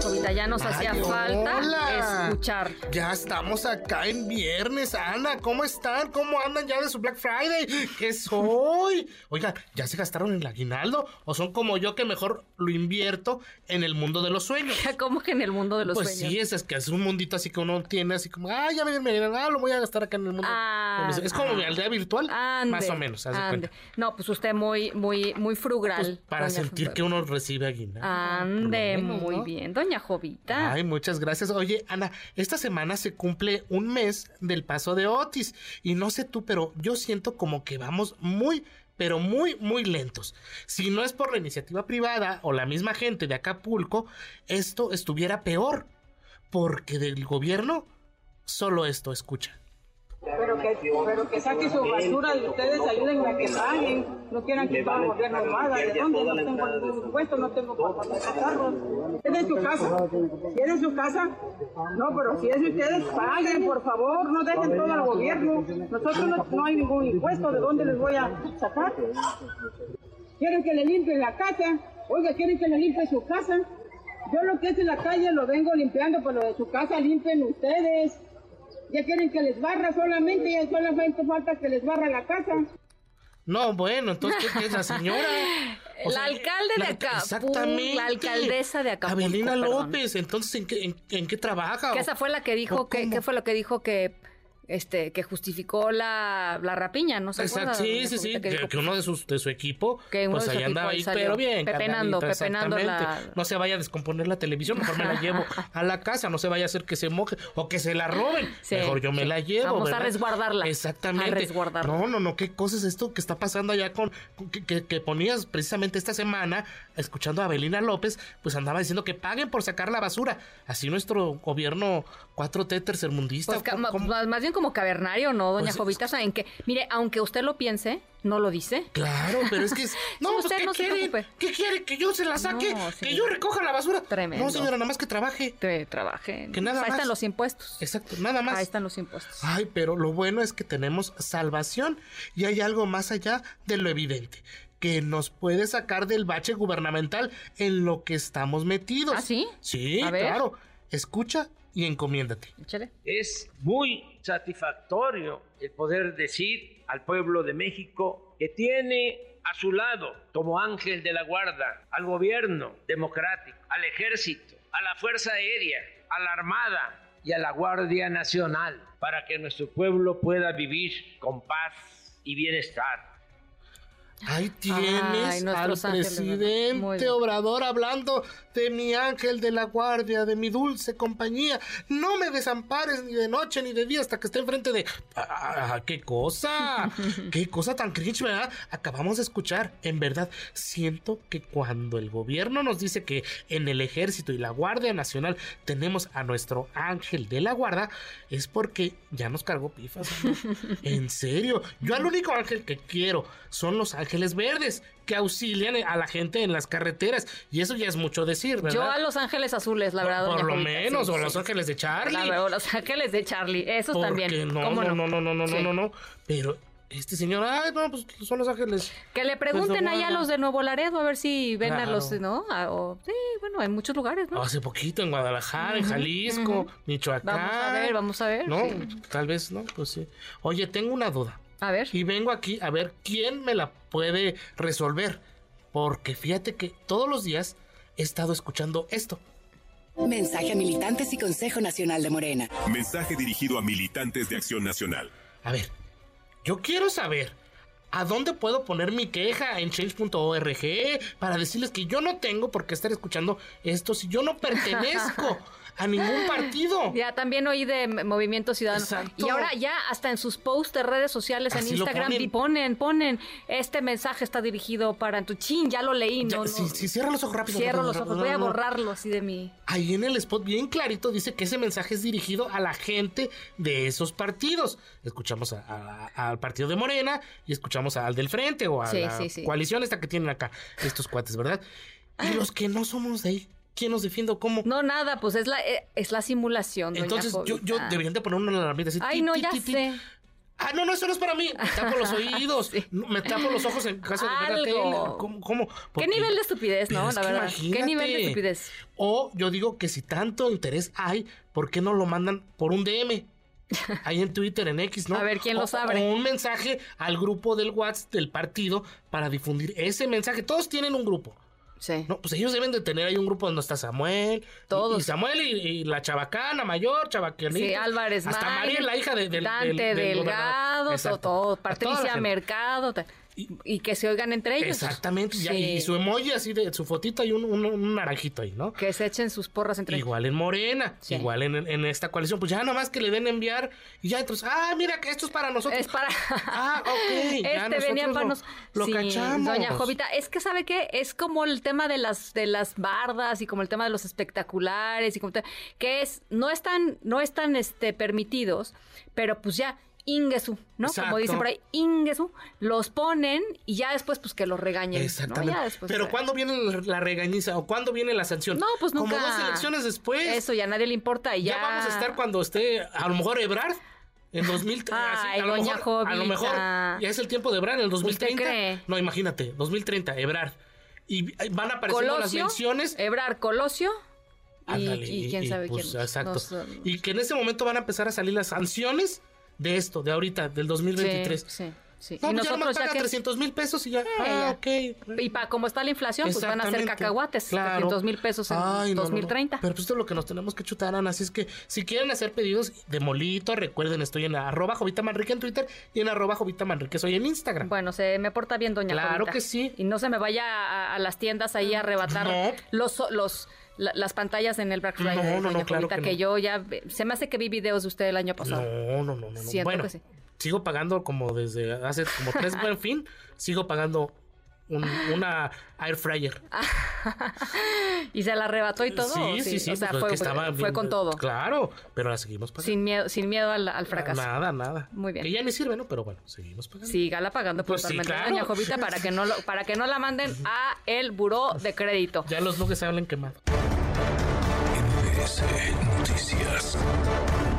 Ya nos hacía falta hola. escuchar. Ya estamos acá en viernes, Ana. ¿Cómo están? ¿Cómo andan ya de su Black Friday? ¿Qué es hoy? Oiga, ¿ya se gastaron el aguinaldo? ¿O son como yo que mejor lo invierto en el mundo de los sueños? ¿Cómo que en el mundo de los pues sueños? sí, es, es que es un mundito así que uno tiene así como, ah, ya me me ah, lo voy a gastar acá en el mundo. Ah, es como ah. mi aldea virtual, Ande, más o menos, haz de ande. cuenta. No, pues usted muy, muy, muy frugal. Pues, para sentir que uno recibe aguinaldo. Ande, muy bien, doña Ay, muchas gracias. Oye, Ana, esta semana se cumple un mes del paso de Otis. Y no sé tú, pero yo siento como que vamos muy, pero muy, muy lentos. Si no es por la iniciativa privada o la misma gente de Acapulco, esto estuviera peor. Porque del gobierno, solo esto escucha. Pero que, pero que saque su basura y ustedes ayuden a que paguen. No quieran pague el gobierno nada. ¿De dónde? No tengo ningún impuesto, no tengo para pagar carros. ¿Es de su casa? ¿Si es de su casa? No, pero si es de ustedes, paguen, por favor. No dejen todo al gobierno. Nosotros no, no hay ningún impuesto. ¿De dónde les voy a sacar? ¿Quieren que le limpien la casa? Oiga, ¿quieren que le limpie su casa? Yo lo que es en la calle lo vengo limpiando, pero lo de su casa limpien ustedes. Ya quieren que les barra solamente, ya solamente falta que les barra la casa. No, bueno, entonces, ¿qué, qué es la señora? La alcalde de Acapulco, la alcaldesa de Acapulco, Avelina perdón. López, entonces, ¿en qué, en, en qué trabaja? Que ¿O- esa fue la que dijo que, que fue lo que dijo que este que justificó la, la rapiña, ¿no se Exacto, sí, sí, sí, que, uno de, sus, de su equipo, Que uno pues de su ahí andaba ahí, salió pero bien, pepenando, pepenando la-. No se vaya a descomponer la televisión, mejor me la llevo a la casa, no se vaya a hacer que se moje o que se la roben, Sí, mejor yo me la llevo. Vamos a resguardarla, Exactamente. a resguardarla. No, no, no, qué cosa es esto que está pasando allá con, que, que- que ponías precisamente esta semana, escuchando a Abelina López, pues andaba diciendo que paguen por sacar la basura. Así nuestro gobierno 4T tercermundista. Pues, más bien como cavernario, ¿no, doña Pues, Jovita? O sea, en que, mire, aunque usted lo piense, no lo dice. Claro, pero es que es... No, pues usted ¿qué no se quiere? preocupe. ¿Qué quiere? ¿Que yo se la saque? No, sí. ¿Que yo recoja la basura? Tremendo. No, señora, nada más que trabaje. Que trabaje. Que nada Ahí más. están los impuestos. Exacto, nada más. Ahí están los impuestos. Ay, pero lo bueno es que tenemos salvación y hay algo más allá de lo evidente que nos puede sacar del bache gubernamental en lo que estamos metidos. ¿Ah, sí? Sí, claro. Escucha y encomiéndate. Échale. Es muy satisfactorio el poder decir al pueblo de México que tiene a su lado como ángel de la guarda al gobierno democrático, al ejército, a la Fuerza Aérea, a la Armada y a la Guardia Nacional para que nuestro pueblo pueda vivir con paz y bienestar. Ahí tienes Ay, al presidente. Obrador hablando de mi ángel de la guardia, de mi dulce compañía. No me desampares ni de noche ni de día hasta que esté enfrente de... ¡Ah, qué cosa! ¡Qué cosa tan cringe, ¿verdad? Acabamos de escuchar. En verdad, siento que cuando el gobierno nos dice que en el ejército y la Guardia Nacional tenemos a nuestro ángel de la guarda, es porque ya nos cargó pifas. ¿no? en serio, yo al único ángel que quiero son los ángeles verdes que auxilian a la gente en las carreteras. Y eso ya es mucho decir, ¿verdad? Yo a Los Ángeles Azules, la verdad. Por lo menos, sí, o sí, los ángeles de Charlie. La verdad, Los Ángeles de Charlie, esos Porque también. No, ¿Cómo no, no, no, no, no, Sí. no, no, no. Pero este señor, ay, no, pues son los ángeles. Que le pregunten Pues, ahí a los de Nuevo Laredo a ver si ven a los, ¿no? A- o- sí, bueno, en muchos lugares, ¿no? Hace poquito en Guadalajara, en Jalisco, Michoacán. Vamos a ver, vamos a ver. No, sí. tal vez no, pues sí. Oye, tengo una duda. A ver. Y vengo aquí a ver quién me la puede resolver. Porque fíjate que todos los días he estado escuchando esto. Mensaje a militantes y Consejo Nacional de Morena. Mensaje dirigido a militantes de Acción Nacional. A ver, yo quiero saber a dónde puedo poner mi queja en change.org para decirles que yo no tengo por qué estar escuchando esto si yo no pertenezco a ningún partido. Ya también oí de Movimiento Ciudadano. Exacto. Y ahora ya hasta en sus posts de redes sociales en Así Instagram ponen. y ponen, ponen, este mensaje está dirigido para tu chin, ya lo leí, Ya, no, no. sí, sí, cierra los ojos rápido. Cierro los ojos, voy no, a no. borrarlo así de mi... Ahí en el spot bien clarito dice que ese mensaje es dirigido a la gente de esos partidos. Escuchamos a- a- al partido de Morena y escuchamos al del frente o a Sí, la sí, sí. coalición esta que tienen acá, estos cuates, ¿verdad? Y los que no somos de ahí, ¿quién nos defiende o cómo? No, nada, pues es la, eh, es la simulación, doña Entonces yo, yo Jovita. deberían de poner una alarmita así. Ay, no, ya sé. Ah, no, no, eso no es para mí. Me tapo los oídos. Me tapo los ojos en caso de ver la Algo. tele. ¿Cómo? cómo? ¿Qué nivel de estupidez, no? es La verdad. ¿Qué nivel de estupidez? O yo digo que si tanto interés hay, ¿por qué no lo mandan por un DM? Ahí en Twitter, en X, ¿no? A ver, ¿quién O- los abre? O un mensaje al grupo del WhatsApp del partido para difundir ese mensaje. Todos tienen un grupo. Sí. No, pues ellos deben de tener ahí un grupo donde está Samuel. y- Todos. Y, Samuel y, y la chabacana mayor, chabacanita. Sí, Álvarez Hasta María, la hija de, del, Dante del- del Delgado, todo, la Patricia. Mercado, ta- y, que se oigan entre ellos. Exactamente. Sí. Y su emoji así de su fotito y un, un- un naranjito ahí, ¿no? Que se echen sus porras entre ellos. Igual en Morena, Sí. igual en, en esta coalición, pues ya nomás que le den enviar y ya entonces, ah, mira que esto es para nosotros. Es para. Ah, ok. ya Este venía nosotros para lo- nos. Lo Sí, cachamos. Doña Jovita, es que sabe qué, es como el tema de las de las bardas y como el tema de los espectaculares y como te- que es no están no están este permitidos, pero pues ya Ingesu, ¿no? Exacto. Como dicen por ahí, Ingesu, los ponen y ya después pues que los regañen. ¿no? Exactamente. Después, Pero ¿cuándo viene la, regañiza o cuándo viene la sanción? No, pues nunca. Como dos elecciones después. Eso ya a nadie le importa y ya. ya... vamos a estar cuando esté, a lo mejor Ebrard, en 2000. así, Ay, a, lo mejor, a lo mejor ya es el tiempo de Ebrard en el 2030. cree? No, imagínate, 2030, Ebrard. Y van apareciendo las Colosio, menciones. Ebrar Colosio y, Ándale, y quién sabe pues, quién. Exacto. No Y que en ese momento van a empezar a salir las sanciones de esto, de ahorita, del 2023. Sí, sí, sí. No, y pues ya nosotros ya paga que... 300 mil pesos y ya. ah, ya. ok. Y para como está la inflación, pues van a ser cacahuates. Claro. 300 mil pesos en Ay, no, no, no. 2030. Pero pues esto es lo que nos tenemos que chutar, Ana. Así es que si quieren hacer pedidos de molito, recuerden, estoy en arroba Jovita Manrique en Twitter y en arroba Jovita Manrique soy en Instagram. Bueno, se me porta bien, doña Claro Jovita. que sí. Y no se me vaya a, a las tiendas ahí a arrebatar los, los, la- las pantallas en el Black Friday, No, no, no, claro que que, yo ya... Se me hace que vi videos de usted el año pasado. No, no, no, no. Siento Bueno, que sí. sigo pagando como desde hace como tres buen fin, sigo pagando un- una air fryer. ¿Y se la arrebató y todo? Sí, ¿o sí, sí. O sea, pues, fue, bien- con todo. Claro, pero la seguimos pagando. Sin miedo, sin miedo al, al fracaso. Nada, nada. Muy bien. Que ya ni sirve, ¿no? Pero bueno, seguimos pagando. Sígala pagando Pues sí, puntualmente, claro. Jovita, para que no lo, para que no la manden a el buró de crédito. Ya los nuggets se hablan quemado. MBS Noticias.